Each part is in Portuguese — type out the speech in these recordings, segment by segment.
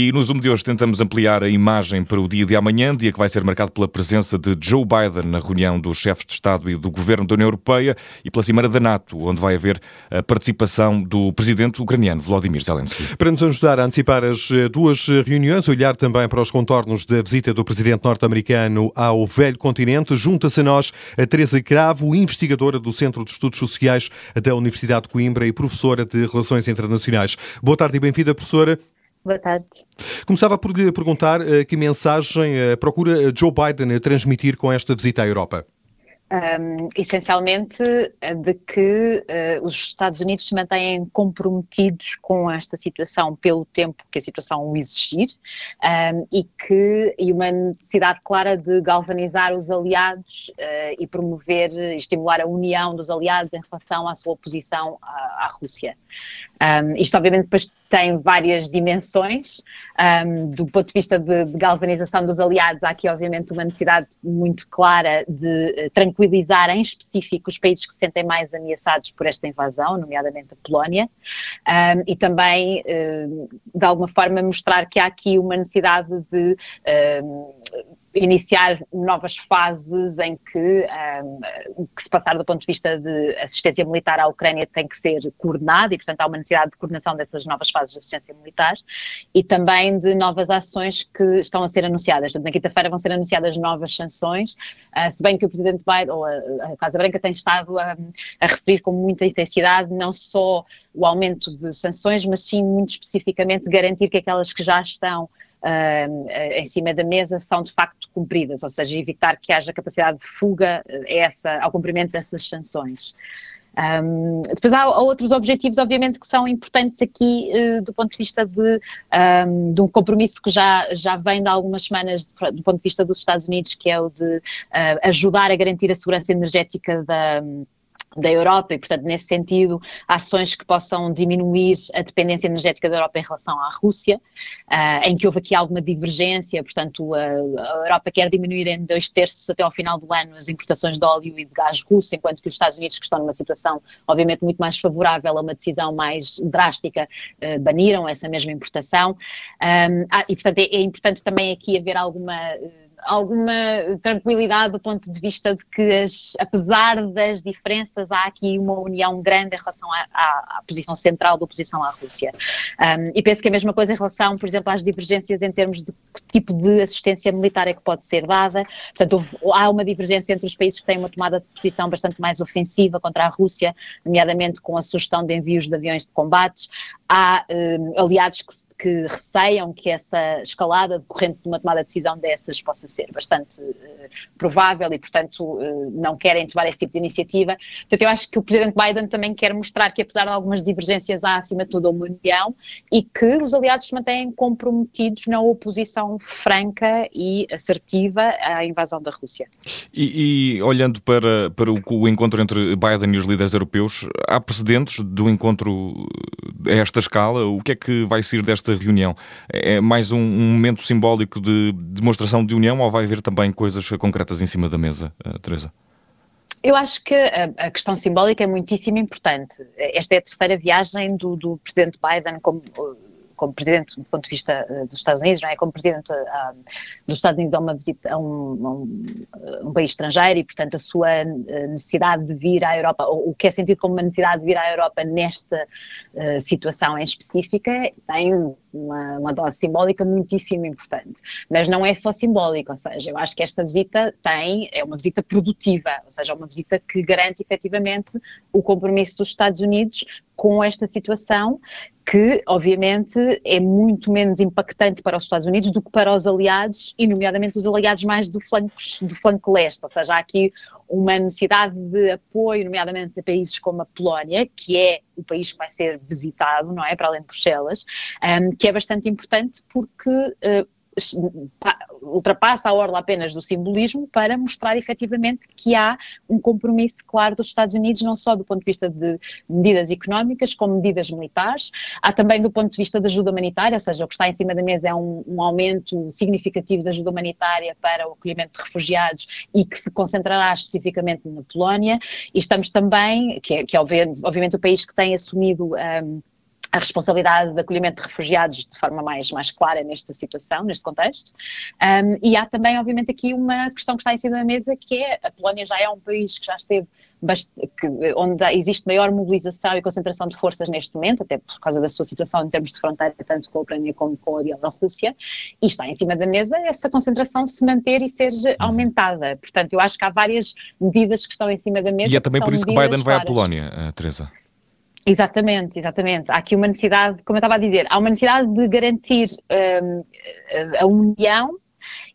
E no Zoom de hoje tentamos ampliar a imagem para o dia de amanhã, dia que vai ser marcado pela presença de Joe Biden na reunião dos chefes de Estado e do Governo da União Europeia e pela Cimeira da NATO, onde vai haver a participação do presidente ucraniano Volodymyr Zelensky. Para nos ajudar a antecipar as eh, duas reuniões, olhar também para os contornos da visita do presidente norte-americano ao velho continente, junta-se a nós a Teresa Cravo, investigadora do Centro de Estudos Sociais da Universidade de Coimbra e professora de Relações Internacionais. Boa tarde e bem-vinda, professora. Boa tarde. Começava por lhe perguntar uh, que mensagem uh, procura Joe Biden transmitir com esta visita à Europa. Um, essencialmente de que uh, os Estados Unidos se mantêm comprometidos com esta situação pelo tempo que a situação o exigir um, e que e uma necessidade clara de galvanizar os aliados uh, e promover e estimular a união dos aliados em relação à sua oposição à, à Rússia. Um, isto obviamente depois tem várias dimensões. Um, do ponto de vista de, de, galvanização dos aliados, há aqui, obviamente, uma necessidade muito clara de uh, tranquilizar, em específico, os países que se sentem mais ameaçados por esta invasão, nomeadamente a Polónia, um, e também, uh, de alguma forma, mostrar que há aqui uma necessidade de iniciar novas fases em que um, o que se passar do ponto de vista de assistência militar à Ucrânia tem que ser coordenado e, portanto, há uma necessidade de coordenação dessas novas fases de assistência militar e também de novas ações que estão a ser anunciadas. Na quinta-feira vão ser anunciadas novas sanções, uh, se bem que o Presidente Biden, ou a, a Casa Branca, tem estado a, a referir com muita intensidade não só o aumento de sanções, mas sim, muito especificamente, garantir que aquelas que já estão uh, em cima da mesa são de facto cumpridas, ou seja, evitar que haja capacidade de fuga essa, ao cumprimento dessas sanções. Um, depois há, há, outros objetivos, obviamente, que são importantes aqui uh, do ponto de vista de, um, de, um compromisso que já, já vem de algumas semanas do ponto de vista dos Estados Unidos, que é o de uh, ajudar a garantir a segurança energética da da Europa e, portanto, nesse sentido, ações que possam diminuir a dependência energética da Europa em relação à Rússia, uh, em que houve aqui alguma divergência, portanto, a, a, Europa quer diminuir em dois terços até ao final do ano as importações de óleo e de gás russo, enquanto que os Estados Unidos, que estão numa situação, obviamente, muito mais favorável a uma decisão mais drástica, uh, baniram essa mesma importação. Um, ah, e, portanto, é, é, importante também aqui haver alguma alguma tranquilidade do ponto de vista de que, as, apesar das diferenças, há aqui uma união grande em relação à, à, à posição central da oposição à Rússia. Um, e penso que a mesma coisa em relação, por exemplo, às divergências em termos de que tipo de assistência militar é que pode ser dada. Portanto, houve, há uma divergência entre os países que têm uma tomada de posição bastante mais ofensiva contra a Rússia, nomeadamente com a sugestão de envios de aviões de combates. Há um, aliados que que receiam que essa escalada decorrente de uma tomada de decisão dessas possa ser bastante uh, provável e, portanto, uh, não querem tomar esse tipo de iniciativa. Portanto, eu acho que o Presidente Biden também quer mostrar que, apesar de algumas divergências, há, acima de tudo, uma união e que os aliados se mantêm comprometidos na oposição franca e assertiva à invasão da Rússia. E, e olhando para, para o, o encontro entre Biden e os líderes europeus, há precedentes do encontro a esta escala? O que é que vai ser desta esta reunião? É mais um, um momento simbólico de demonstração de união ou vai haver também coisas concretas em cima da mesa, uh, Teresa? Eu acho que a, questão simbólica é muitíssimo importante. Esta é a terceira viagem do, do presidente Biden como como presidente do ponto de vista uh, dos Estados Unidos, não é? Como presidente uh, dos Estados Unidos a uma visita a um, a um, um, país estrangeiro e, portanto, a sua necessidade de vir à Europa, ou o que é sentido como uma necessidade de vir à Europa nesta uh, situação em específica, tem uma, uma, dose simbólica muitíssimo importante. Mas não é só simbólica, ou seja, eu acho que esta visita tem, é uma visita produtiva, ou seja, é uma visita que garante efetivamente o compromisso dos Estados Unidos com esta situação que, obviamente, é muito menos impactante para os Estados Unidos do que para os aliados, e nomeadamente os aliados mais do flanco, do flanco leste, ou seja, há aqui uma necessidade de apoio, nomeadamente de países como a Polónia, que é o país que vai ser visitado, não é, para além de Bruxelas, um, que é bastante importante porque uh, ultrapassa a orla apenas do simbolismo para mostrar efetivamente que há um compromisso claro dos Estados Unidos, não só do ponto de vista de medidas económicas, como medidas militares, há também do ponto de vista da ajuda humanitária, ou seja, o que está em cima da mesa é um, um aumento significativo da ajuda humanitária para o acolhimento de refugiados e que se concentrará especificamente na Polónia, e estamos também, que é, que é obviamente o país que tem assumido um, a responsabilidade de acolhimento de refugiados de forma mais, mais clara nesta situação, neste contexto. Um, e há também, obviamente, aqui uma questão que está em cima da mesa, que é a Polónia já é um país que já esteve que, onde existe maior mobilização e concentração de forças neste momento, até por causa da sua situação em termos de fronteira, tanto com a Ucrânia como com a Bielorrússia, e está em cima da mesa essa concentração se manter e ser aumentada. Portanto, eu acho que há várias medidas que estão em cima da mesa. E é também por isso que Biden vai à Polónia, uh, Teresa. Exatamente, exatamente. Há aqui uma necessidade, como eu estava a dizer, há uma necessidade de garantir um, a união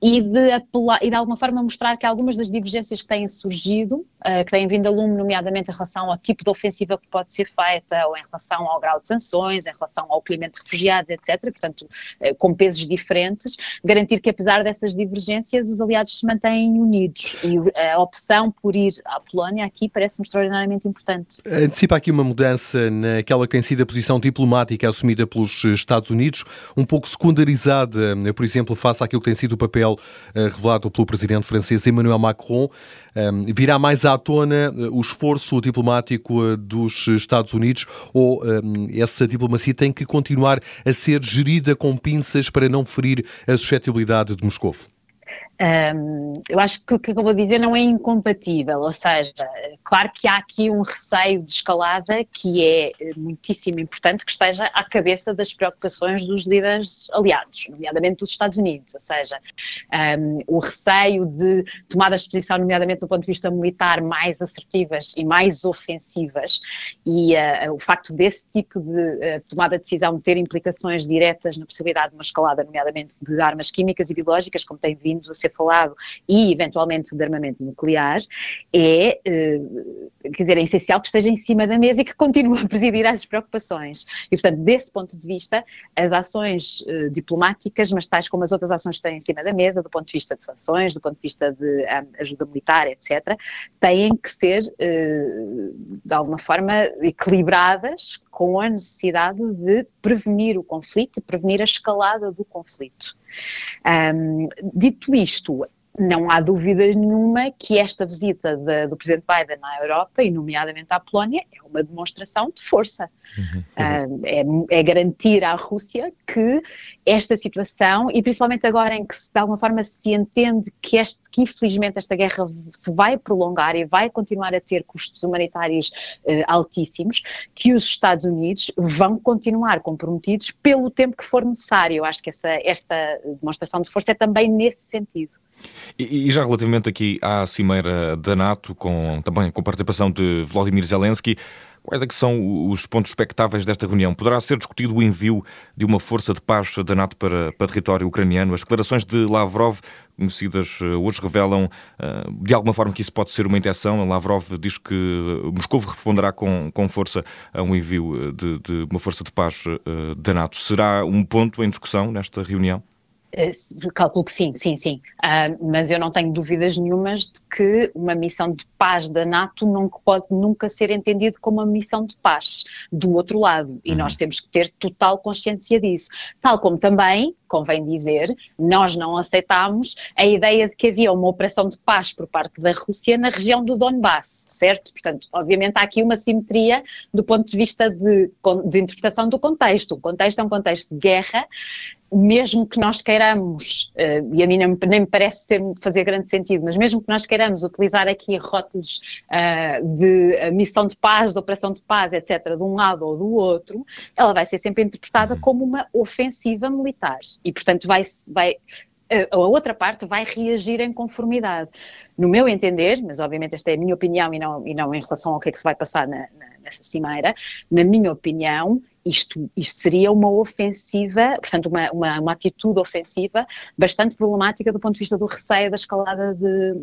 e de, apelar, e de alguma forma mostrar que algumas das divergências que têm surgido, uh, que têm vindo a lume, nomeadamente em relação ao tipo de ofensiva que pode ser feita, ou em relação ao grau de sanções, em relação ao acolhimento de refugiados, etc., portanto, uh, com pesos diferentes, garantir que apesar dessas divergências, os aliados se mantêm unidos. E a opção por ir à Polónia aqui parece-me extraordinariamente importante. Antecipa aqui uma mudança naquela que tem sido a posição diplomática assumida pelos Estados Unidos, um pouco secundarizada, por exemplo, face àquilo que tem sido o papel eh, revelado pelo presidente francês Emmanuel Macron. Virá mais à tona eh, o esforço diplomático eh, dos Estados Unidos ou essa diplomacia tem que continuar a ser gerida com pinças para não ferir a suscetibilidade de Moscou? Um, eu acho que o que acabou de dizer não é incompatível, ou seja, claro que há aqui um receio de escalada que é eh, muitíssimo importante que esteja à cabeça das preocupações dos líderes aliados, nomeadamente dos Estados Unidos, ou seja, um, o receio de tomadas de posição, nomeadamente do ponto de vista militar, mais assertivas e mais ofensivas, e uh, o facto desse tipo de uh, tomada de decisão ter implicações diretas na possibilidade de uma escalada, nomeadamente de armas químicas e biológicas, como tem vindo a ser falado, e eventualmente de armamento nuclear, é, eh, quer dizer, é essencial que esteja em cima da mesa e que continue a presidir essas preocupações. E, portanto, desse ponto de vista, as ações eh, diplomáticas, mas tais como as outras ações que estão em cima da mesa, do ponto de vista de sanções, do ponto de vista de eh, ajuda militar, etc., têm que ser, de alguma forma, equilibradas com a necessidade de prevenir o conflito prevenir a escalada do conflito. Um, dito isto, to it. Não há dúvidas nenhuma que esta visita de, do Presidente Biden à Europa, e nomeadamente à Polónia, é uma demonstração de força. Uhum. Uh, é, é, garantir à Rússia que esta situação, e principalmente agora em que de alguma forma se entende que, este, que infelizmente esta guerra se vai prolongar e vai continuar a ter custos humanitários uh, altíssimos, que os Estados Unidos vão continuar comprometidos pelo tempo que for necessário. Eu acho que essa, esta demonstração de força é também nesse sentido. E, e, já relativamente aqui à cimeira da NATO, com, também com participação de Vladimir Zelensky, quais é que são os pontos expectáveis desta reunião? Poderá ser discutido o envio de uma força de paz da NATO para, para território ucraniano? As declarações de Lavrov, conhecidas eh, hoje, revelam eh, de alguma forma que isso pode ser uma intenção. Lavrov diz que Moscou responderá com, com força a um envio eh, de, de uma força de paz da NATO. Será um ponto em discussão nesta reunião? Eh, calculo que sim, sim, sim. Uh, mas eu não tenho dúvidas nenhumas de que uma missão de paz da NATO não pode nunca ser entendido como uma missão de paz do outro lado. E uhum. nós temos que ter total consciência disso. Tal como também, convém dizer, nós não aceitámos a ideia de que havia uma operação de paz por parte da Rússia na região do Donbass, certo? Portanto, obviamente há aqui uma simetria do ponto de vista de, de interpretação do contexto. O contexto é um contexto de guerra mesmo que nós queiramos, uh, e a mim nem, nem me parece fazer grande sentido, mas mesmo que nós queiramos utilizar aqui rótulos uh, de uh, missão de paz, de operação de paz, etc., de um lado ou do outro, ela vai ser sempre interpretada uhum. como uma ofensiva militar. E, portanto, vai, vai, a outra parte vai reagir em conformidade. No meu entender, mas obviamente esta é a minha opinião e não, e não em relação ao que é que se vai passar na, na, nessa cimeira, na minha opinião, isto, isto seria uma ofensiva, portanto, uma, uma, uma, atitude ofensiva bastante problemática do ponto de vista do receio da escalada, de,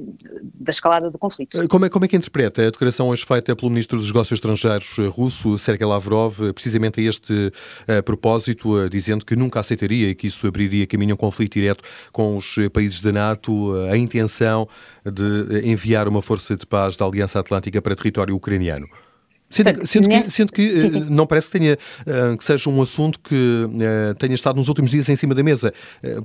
da escalada do conflito. Eh, como é, como é que interpreta a declaração hoje feita pelo Ministro dos Negócios Estrangeiros eh, russo, Sergei Lavrov, eh, precisamente a este a propósito, dizendo que nunca aceitaria que isso abriria caminho a um conflito direto com os países da NATO, a intenção de enviar uma força de paz da Aliança Atlântica para território ucraniano? Sendo, sendo, que, sendo que sim, sim. não parece que, tenha, que seja um assunto que tenha estado nos últimos dias em cima da mesa.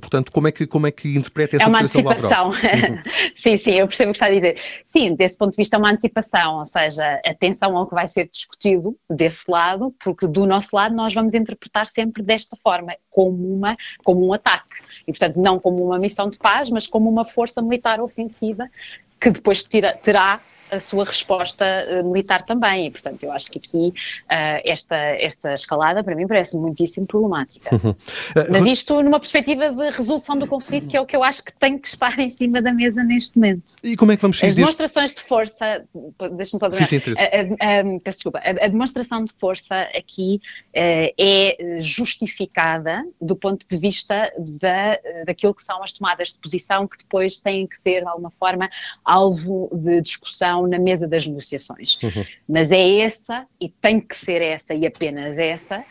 Portanto, como é que, como é que interpreta essa É uma antecipação. sim, sim, eu percebo o que está a dizer. Sim, desse ponto de vista é uma antecipação, ou seja, atenção ao que vai ser discutido desse lado, porque do nosso lado nós vamos interpretar sempre desta forma, como, uma, como um ataque. E, portanto, não como uma missão de paz, mas como uma força militar ofensiva que depois tira, terá a sua resposta uh, militar também. E, portanto, eu acho que aqui uh, esta, esta escalada, para mim, parece muitíssimo problemática. Uhum. Mas isto numa perspectiva de resolução do conflito, que é o que eu acho que tem que estar em cima da mesa neste momento. E como é que vamos As demonstrações de força, deixa-me só dizer, sim, sim, a, a, a, desculpa, a, demonstração de força aqui uh, é justificada do ponto de vista da, daquilo que são as tomadas de posição que depois têm que ser, de alguma forma, alvo de discussão na mesa das negociações. Uhum. Mas é essa, e tem que ser essa e apenas essa,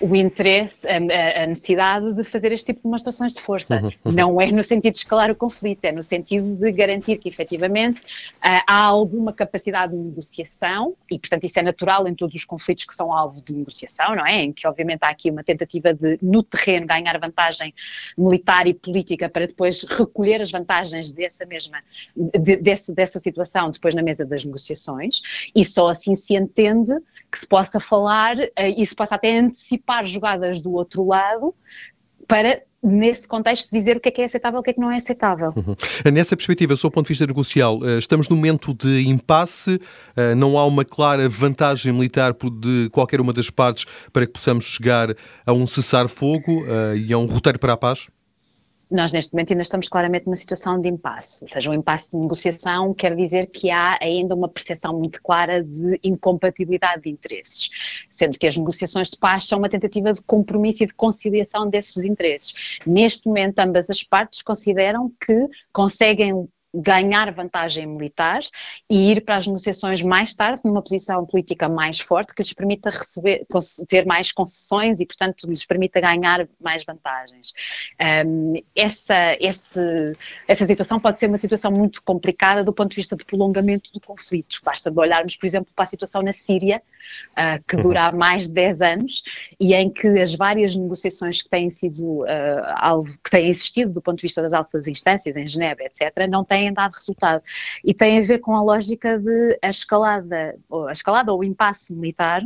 o interesse, a, a, necessidade de fazer este tipo de demonstrações de força. Uhum, uhum. Não é no sentido de escalar o conflito, é no sentido de garantir que efetivamente uh, há alguma capacidade de negociação, e portanto isso é natural em todos os conflitos que são alvo de negociação, não é? Em que obviamente há aqui uma tentativa de, no terreno, ganhar vantagem militar e política para depois recolher as vantagens dessa mesma, de, desse, dessa situação depois na mesa das negociações, e só assim se entende que se possa falar uh, e se possa até antecipar jogadas do outro lado para nesse contexto dizer o que é que é aceitável e o que é que não é aceitável. Uhum. Nessa perspectiva, do ponto de vista negocial, eh, estamos num momento de impasse, eh, não há uma clara vantagem militar de qualquer uma das partes para que possamos chegar a um cessar-fogo eh, e a um roteiro para a paz? Nós neste momento ainda estamos claramente numa situação de impasse, ou seja, um impasse de negociação quer dizer que há ainda uma percepção muito clara de incompatibilidade de interesses, sendo que as negociações de paz são uma tentativa de compromisso e de conciliação desses interesses. Neste momento, ambas as partes consideram que conseguem ganhar vantagem militar e ir para as negociações mais tarde numa posição política mais forte que lhes permita receber, ter mais concessões e, portanto, lhes permita ganhar mais vantagens. Um, essa, esse, essa situação pode ser uma situação muito complicada do ponto de vista de prolongamento do conflito. Basta olharmos, por exemplo, para a situação na Síria, uh, que uhum. dura há mais de 10 anos e em que as várias negociações que têm sido uh, alvo, que têm existido do ponto de vista das altas instâncias, em Genebra, etc., não têm têm dado resultado. E tem a ver com a lógica de a escalada, ou a escalada ou o impasse militar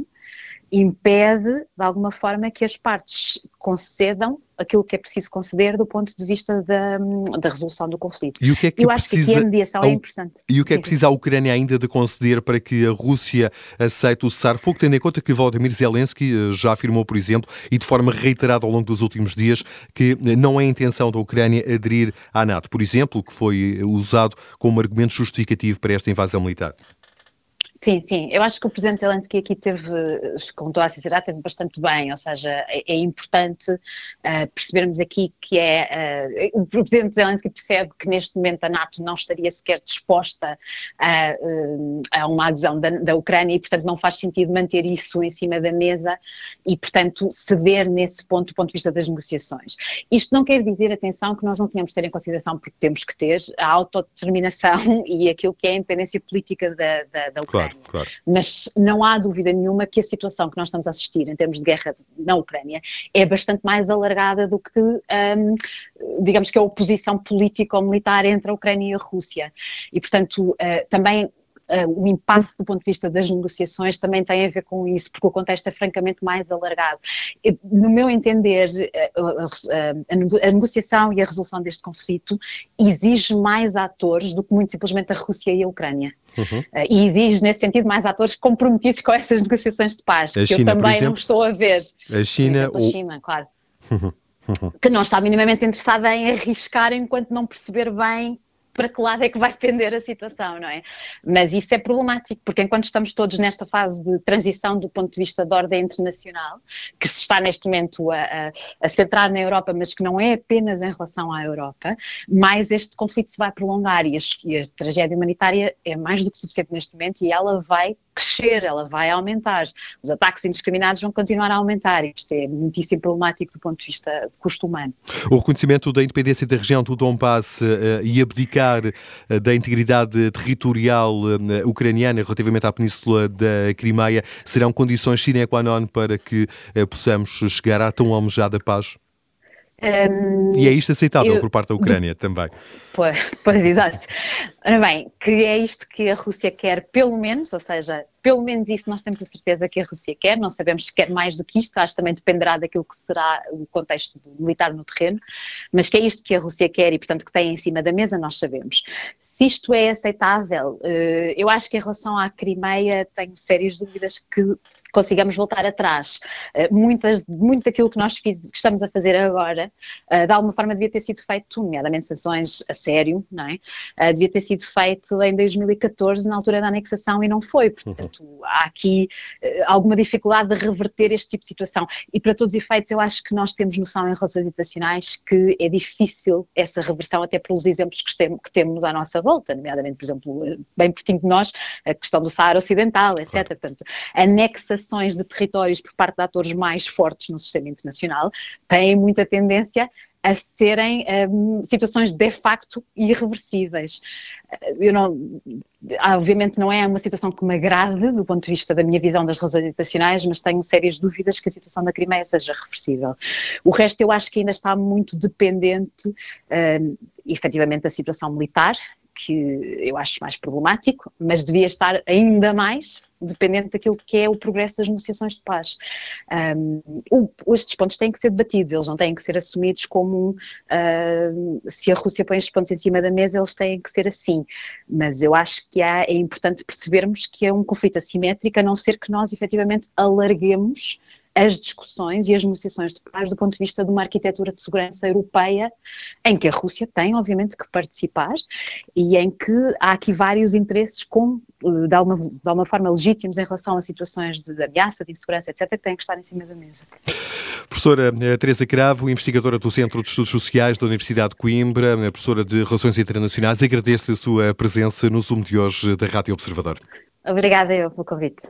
impede, de alguma forma, que as partes concedam aquilo que é preciso conceder do ponto de vista da, da resolução do conflito. E o que é que Eu acho que aqui a mediação ao... é importante. E o que é que precisa a Ucrânia ainda de conceder para que a Rússia aceite o cessar-fogo, tendo em conta que Volodymyr Zelensky eh, já afirmou, por exemplo, e de forma reiterada ao longo dos últimos dias, que não é a intenção da Ucrânia aderir à NATO, por exemplo, que foi usado como argumento justificativo para esta invasão militar? Sim, sim. Eu acho que o Presidente Zelensky aqui teve, com toda a sinceridade, teve bastante bem. Ou seja, é, é importante uh, percebermos aqui que é. Uh, o Presidente Zelensky percebe que neste momento a NATO não estaria sequer disposta a, uh, a uma adesão da, da, Ucrânia e, portanto, não faz sentido manter isso em cima da mesa e, portanto, ceder nesse ponto do ponto de vista das negociações. Isto não quer dizer, atenção, que nós não tenhamos de ter em consideração, porque temos que ter, a autodeterminação e aquilo que é a independência política da, da, da Ucrânia. Claro. Claro. Mas não há dúvida nenhuma que a situação que nós estamos a assistir em termos de guerra na Ucrânia é bastante mais alargada do que, um, digamos que a oposição política ou militar entre a Ucrânia e a Rússia. E, portanto, uh, também o impacto do ponto de vista das negociações também tem a ver com isso, porque o contexto é francamente mais alargado. No meu entender, uh, a, a, negociação e a resolução deste conflito exige mais atores do que muito simplesmente a Rússia e a Ucrânia. Uhum. Uh, e exige, nesse sentido, mais atores comprometidos com essas negociações de paz, a que China, eu também exemplo, não estou a ver. A China, exemplo, a China, claro. Uhum. Uhum. Que não está minimamente interessada em arriscar enquanto não perceber bem para que lado é que vai pender a situação, não é? Mas isso é problemático, porque enquanto estamos todos nesta fase de transição do ponto de vista da ordem internacional, que se está neste momento a, a, a centrar na Europa, mas que não é apenas em relação à Europa, mais este conflito se vai prolongar e a, e a tragédia humanitária é mais do que suficiente neste momento e ela vai crescer, ela vai aumentar. Os ataques indiscriminados vão continuar a aumentar. Isto é muitíssimo problemático do ponto de vista de custo humano. O reconhecimento da independência da região do Donbass uh, e abdicar uh, da integridade territorial uh, ucraniana relativamente à Península da Crimeia serão condições sine qua non para que possamos chegar à tão almejada paz? Um, e é isto aceitável eu, por parte da Ucrânia também. Pois, pois, exato. Ora bem, que é isto que a Rússia quer, pelo menos, ou seja, pelo menos isso nós temos a certeza que a Rússia quer, não sabemos se quer mais do que isto, acho que também dependerá daquilo que será o contexto militar no terreno, mas que é isto que a Rússia quer e, portanto, que tem em cima da mesa, nós sabemos. Se isto é aceitável, eh, eu acho que em relação à Crimeia tenho sérias dúvidas que consigamos voltar atrás. Uh, muitas, muito daquilo que nós fiz, que estamos a fazer agora, uh, de alguma forma devia ter sido feito, nomeadamente sanções a sério, não é? Uh, devia ter sido feito em 2014, na altura da anexação, e não foi. Portanto, uhum. há aqui alguma dificuldade de reverter este tipo de situação. E para todos os efeitos, eu acho que nós temos noção em relações internacionais que é difícil essa reversão, até pelos exemplos que temos à nossa volta, nomeadamente, por exemplo, bem pertinho de nós, a questão do Saara Ocidental, etc. Claro. Portanto, anexação de territórios por parte de atores mais fortes no sistema internacional têm muita tendência a serem um, situações de facto irreversíveis. Eu não, obviamente não é uma situação que me agrade do ponto de vista da minha visão das relações internacionais, mas tenho sérias dúvidas que a situação da Crimeia seja reversível. O resto eu acho que ainda está muito dependente, um, efetivamente, da situação militar, que eu acho mais problemático, mas devia estar ainda mais dependente daquilo que é o progresso das negociações de paz. Um, estes pontos têm que ser debatidos, eles não têm que ser assumidos como uh, se a Rússia põe estes pontos em cima da mesa, eles têm que ser assim. Mas eu acho que há, é importante percebermos que é um conflito assimétrico, a não ser que nós efetivamente alarguemos as discussões e as negociações de paz do ponto de vista de uma arquitetura de segurança europeia, em que a Rússia tem, obviamente, que participar e em que há aqui vários interesses com, eh, de alguma, de alguma forma legítimos em relação a situações de ameaça, de insegurança, etc., que têm que estar em cima da mesa. Professora eh, Teresa Cravo, investigadora do Centro de Estudos Sociais da Universidade de Coimbra, eh, professora de Relações Internacionais, agradeço a sua presença no Zoom de hoje da Rádio Observador. Obrigada eu pelo convite.